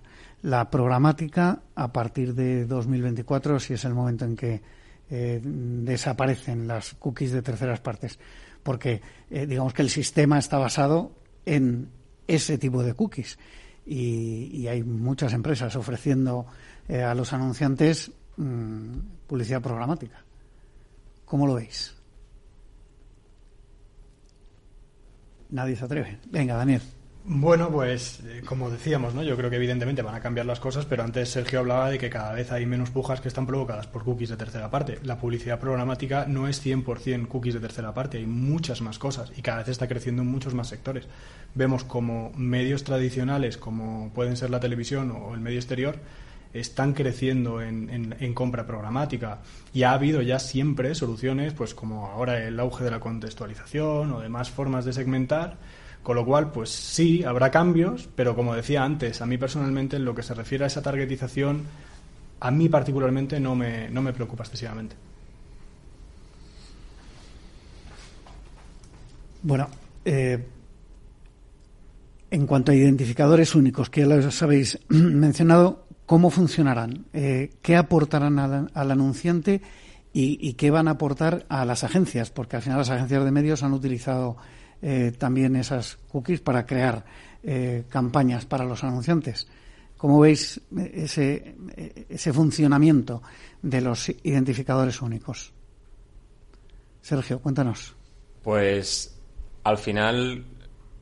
la programática a partir de 2024, si es el momento en que desaparecen las cookies de terceras partes? Porque digamos que el sistema está basado en ese tipo de cookies. Y, hay muchas empresas ofreciendo eh, a los anunciantes mm, publicidad programática. ¿Cómo lo veis? Nadie se atreve. Venga, Daniel. Bueno, pues eh, como decíamos, ¿no? yo creo que evidentemente van a cambiar las cosas, pero antes Sergio hablaba de que cada vez hay menos pujas que están provocadas por cookies de tercera parte. La publicidad programática no es 100% cookies de tercera parte, hay muchas más cosas y cada vez está creciendo en muchos más sectores. Vemos como medios tradicionales, como pueden ser la televisión o el medio exterior, están creciendo en, en, compra programática y ha habido ya siempre soluciones, pues como ahora el auge de la contextualización o demás formas de segmentar con lo cual, pues sí, habrá cambios, pero como decía antes, a mí personalmente en lo que se refiere a esa targetización, a mí particularmente no me, no me preocupa excesivamente. Bueno, eh, en cuanto a identificadores únicos, que ya los habéis mencionado, ¿cómo funcionarán? Eh, ¿Qué aportarán al, anunciante y, y, qué van a aportar a las agencias? Porque al final las agencias de medios han utilizado eh, también esas cookies para crear eh, campañas para los anunciantes. ¿Cómo veis eh, ese, ese funcionamiento de los identificadores únicos? Sergio, cuéntanos. Pues al final,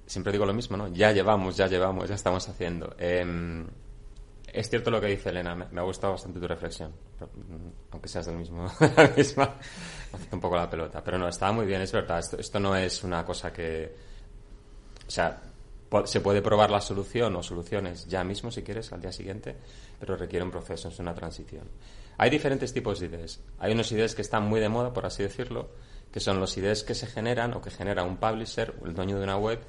siempre digo lo mismo, ¿no? Ya llevamos, ya llevamos, ya estamos haciendo. Em, es cierto lo que dice Elena, me, ha gustado bastante tu reflexión, mm, aunque seas del mismo, la misma, un poco la pelota. Pero no, estaba muy bien, es verdad, esto, no es una cosa que, o sea, se puede probar la solución o soluciones ya mismo si quieres, al día siguiente, pero requiere un proceso, es una transición. Hay diferentes tipos de ideas. Hay unos ideas que están muy de moda, por así decirlo, que son los ideas que se generan o que genera un publisher, el dueño de una web,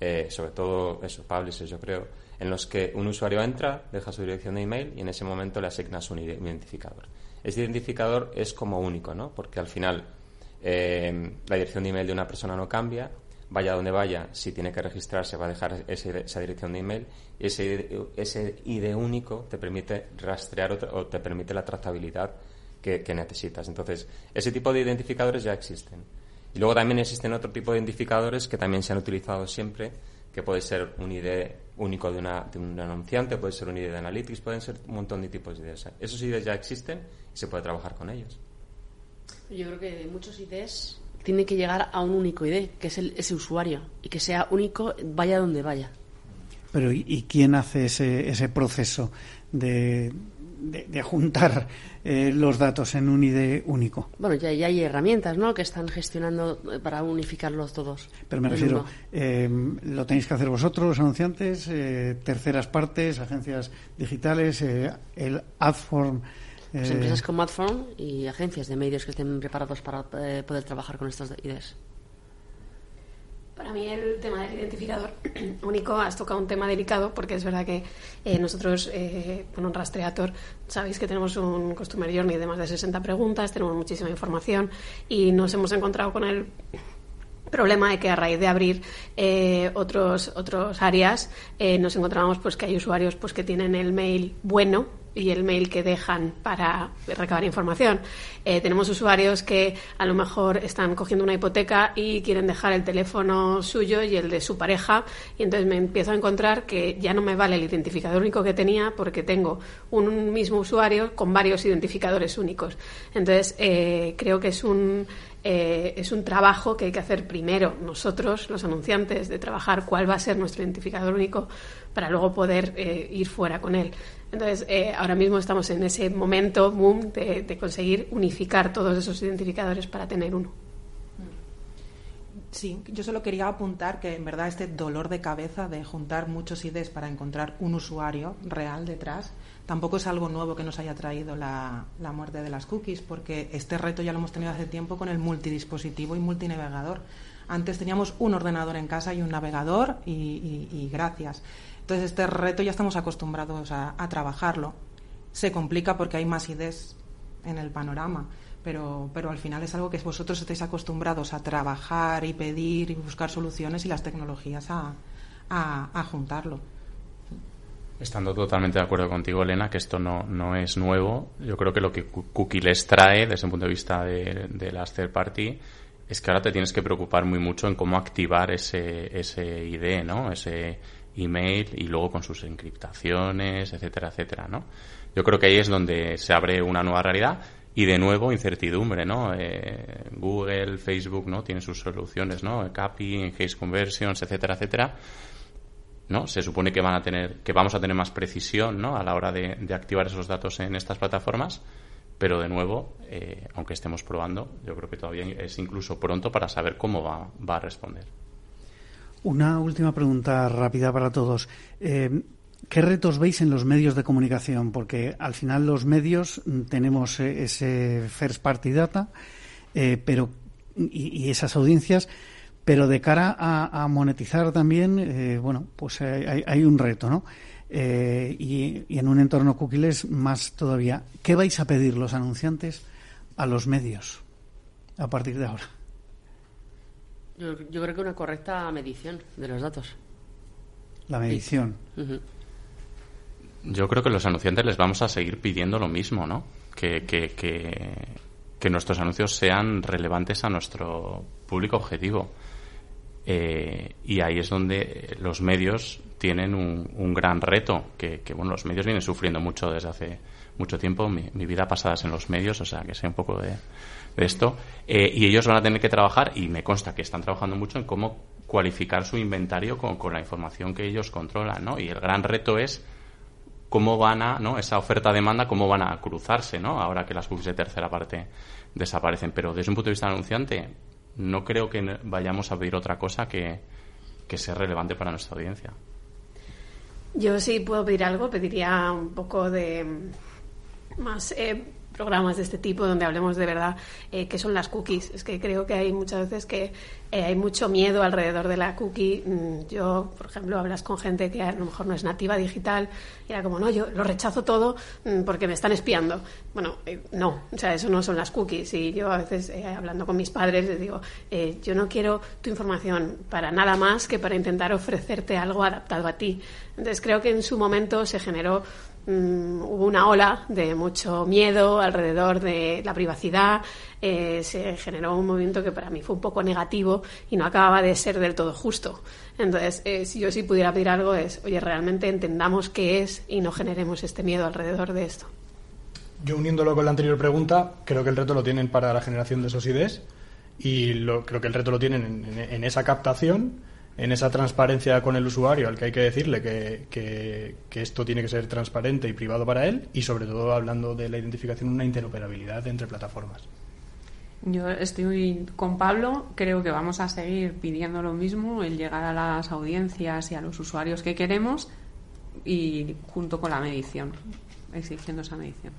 eh, sobre todo eso, publishers yo creo, en los que un usuario entra, deja su dirección de email y en ese momento le asignas un identificador. Ese identificador es como único, ¿no? Porque al final eh, la dirección de email de una persona no cambia, vaya donde vaya, si tiene que registrarse va a dejar esa dirección de email y ese, ese ID único te permite rastrear o te, permite la trazabilidad que, que, necesitas. Entonces, ese tipo de identificadores ya existen. Y luego también existen otro tipo de identificadores que también se han utilizado siempre, que puede ser un ID único de, una, de un anunciante, puede ser un ID de Analytics, pueden ser un montón de tipos de IDs. Esos IDs ya existen y se puede trabajar con ellos. Yo creo que muchos IDs tienen que llegar a un único ID, que es el, ese usuario, y que sea único vaya donde vaya. Pero ¿y, quién hace ese, ese proceso de, de, juntar eh, los datos en un ID único. Bueno, ya, hay herramientas ¿no? que están gestionando eh, para unificarlos todos. Pero me refiero, eh, ¿lo tenéis que hacer vosotros, los anunciantes, terceras partes, agencias digitales, el AdForm? Pues empresas como AdForm y agencias de medios que estén preparados para poder trabajar con estas IDs. Para mí el tema del identificador único has tocado un tema delicado porque es verdad que eh, nosotros, eh, con un rastreador, sabéis que tenemos un Customer Journey de más de 60 preguntas, tenemos muchísima información y nos hemos encontrado con el problema de que a raíz de abrir eh, otros otros áreas eh, nos encontramos pues que hay usuarios pues que tienen el mail bueno y el mail que dejan para recabar información. Eh, tenemos usuarios que a lo mejor están cogiendo una hipoteca y quieren dejar el teléfono suyo y el de su pareja y entonces me empiezo a encontrar que ya no me vale el identificador único que tenía porque tengo un mismo usuario con varios identificadores únicos. Entonces eh, creo que es un eh, es un trabajo que hay que hacer primero nosotros, los anunciantes, de trabajar cuál va a ser nuestro identificador único para luego poder ir fuera con él. Entonces, eh, ahora mismo estamos en ese momento boom de, conseguir unificar todos esos identificadores para tener uno. Sí, yo solo quería apuntar que en verdad este dolor de cabeza de juntar muchos IDs para encontrar un usuario real detrás tampoco es algo nuevo que nos haya traído la, muerte de las cookies, porque este reto ya lo hemos tenido hace tiempo con el multidispositivo y multinavegador. Antes teníamos un ordenador en casa y un navegador y gracias. Entonces, este reto ya estamos acostumbrados a, trabajarlo. Se complica porque hay más ideas en el panorama, pero, pero al final es algo que vosotros estáis acostumbrados a trabajar y pedir y buscar soluciones y las tecnologías a, juntarlo. Estando totalmente de acuerdo contigo, Elena, que esto no, no es nuevo. Yo creo que lo que Cookie les trae desde el punto de vista de, de las third party es que ahora te tienes que preocupar muy mucho en cómo activar ese, ese ID, ¿no? Ese, email y luego con sus encriptaciones, etcétera, etcétera, ¿no? Yo creo que ahí es donde se abre una nueva realidad y de nuevo incertidumbre, ¿no? Eh, Google, Facebook, ¿no? Tienen sus soluciones, ¿no? CAPI, Enhanced Conversions, etcétera, etcétera. ¿no? Se supone que van a tener, que vamos a tener más precisión, ¿no? A la hora de, activar esos datos en estas plataformas, pero de nuevo, eh, aunque estemos probando, yo creo que todavía es incluso pronto para saber cómo va, va a responder. Una última pregunta rápida para todos. Eh, ¿Qué retos veis en los medios de comunicación? Porque al final los medios mm, tenemos eh, ese first party data eh, pero, y, esas audiencias, pero de cara a, monetizar también, bueno, pues hay, un reto, ¿no? Y, y, en un entorno cookies más todavía. ¿Qué vais a pedir los anunciantes a los medios a partir de ahora? Yo, creo que una correcta medición de los datos. La medición. Yo creo que los anunciantes les vamos a seguir pidiendo lo mismo, ¿no? Que, que, que, nuestros anuncios sean relevantes a nuestro público objetivo. Eh, y ahí es donde los medios tienen un, un gran reto, que, que, bueno, los medios vienen sufriendo mucho desde hace mucho tiempo, mi, vida pasada es en los medios, o sea, que sé un poco de, esto. Eh, y ellos van a tener que trabajar, y me consta que están trabajando mucho en cómo cualificar su inventario con, con la información que ellos controlan, ¿no? Y el gran reto es cómo van a, ¿no? Esa oferta-demanda, cómo van a cruzarse, ¿no? Ahora que las cookies de tercera parte desaparecen. Pero desde un punto de vista anunciante, no creo que vayamos a pedir otra cosa que, que sea relevante para nuestra audiencia. Yo sí puedo pedir algo, pediría un poco de más eh, programas de este tipo donde hablemos de verdad eh, qué son las cookies. Es que creo que hay muchas veces que eh, hay mucho miedo alrededor de la cookie. Mm, yo, por ejemplo, hablas con gente que a lo mejor no es nativa digital y era como, no, yo lo rechazo todo mm, porque me están espiando. Bueno, no, o sea, eso no son las cookies. Y yo a veces, hablando con mis padres, les digo, yo no quiero tu información para nada más que para intentar ofrecerte algo adaptado a ti. Entonces creo que en su momento se generó Mm, hubo una ola de mucho miedo alrededor de la privacidad. Eh, se generó un movimiento que para mí fue un poco negativo y no acababa de ser del todo justo. Entonces, eh, si yo sí pudiera pedir algo es, oye, realmente entendamos qué es y no generemos este miedo alrededor de esto. Yo uniéndolo con la anterior pregunta, creo que el reto lo tienen para la generación de esos IDs y lo, creo que el reto lo tienen en, esa captación, en esa transparencia con el usuario al que hay que decirle que, que, esto tiene que ser transparente y privado para él y sobre todo hablando de la identificación una interoperabilidad entre plataformas. Yo estoy con Pablo, creo que vamos a seguir pidiendo lo mismo, el llegar a las audiencias y a los usuarios que queremos y junto con la medición, exigiendo esa medición.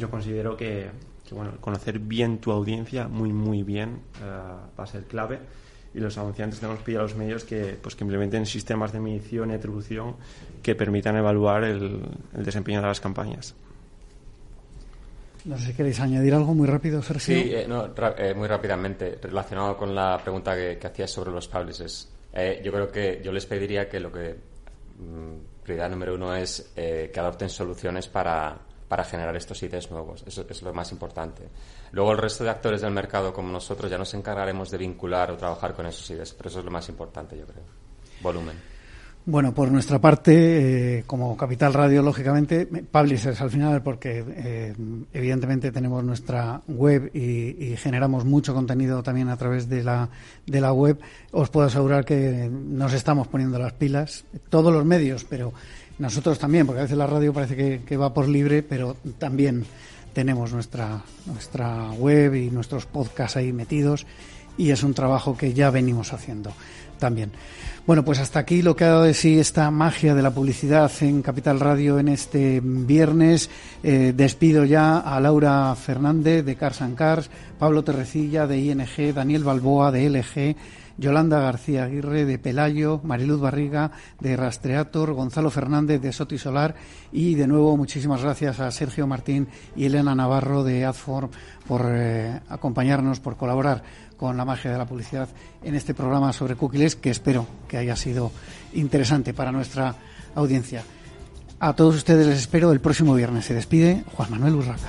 Yo considero que, bueno, conocer bien tu audiencia, muy, muy bien, eh, va a ser clave. Y los anunciantes tenemos que pedir a los medios que, pues, que implementen sistemas de medición y atribución que permitan evaluar el desempeño de las campañas. No sé si queréis añadir algo muy rápido, Sergio. Sí, eh, eh, muy rápidamente, relacionado con la pregunta que, hacías sobre los publishers. Eh, yo creo que yo les pediría que lo que mm, prioridad número uno es que adopten soluciones para, para generar estos IDs nuevos. Eso es lo más importante. Luego el resto de actores del mercado como nosotros ya nos encargaremos de vincular o trabajar con esos IDs, pero eso es lo más importante, yo creo. Volumen. Bueno, por nuestra parte, eh, como Capital Radio, lógicamente, publishers al final, porque eh, evidentemente tenemos nuestra web y, generamos mucho contenido también a través de la, de la web, os puedo asegurar que nos estamos poniendo las pilas, todos los medios, pero nosotros también, porque a veces la radio parece que, va por libre, pero también tenemos nuestra, nuestra web y nuestros podcasts ahí metidos y es un trabajo que ya venimos haciendo también. Bueno, pues hasta aquí lo que ha dado de sí esta magia de la publicidad en Capital Radio en este viernes. Eh, despido ya a Laura Fernández de Cars and Cars, Pablo Terrecilla de ING, Daniel Balboa de LG, Yolanda García Aguirre de Pelayo, Mariluz Barriga de Rastreator, Gonzalo Fernández de Soti Solar y de nuevo muchísimas gracias a Sergio Martín y Elena Navarro de Adform por eh, acompañarnos, por colaborar con la magia de la publicidad en este programa sobre cookies que espero que haya sido interesante para nuestra audiencia. A todos ustedes les espero el próximo viernes. Se despide Juan Manuel Urraca.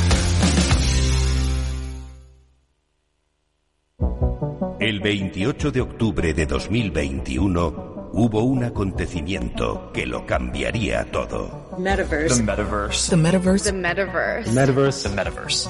El 28 de octubre de 2021 hubo un acontecimiento que lo cambiaría todo. Metaverse. The metaverse. The metaverse. The metaverse. The metaverse. The metaverse.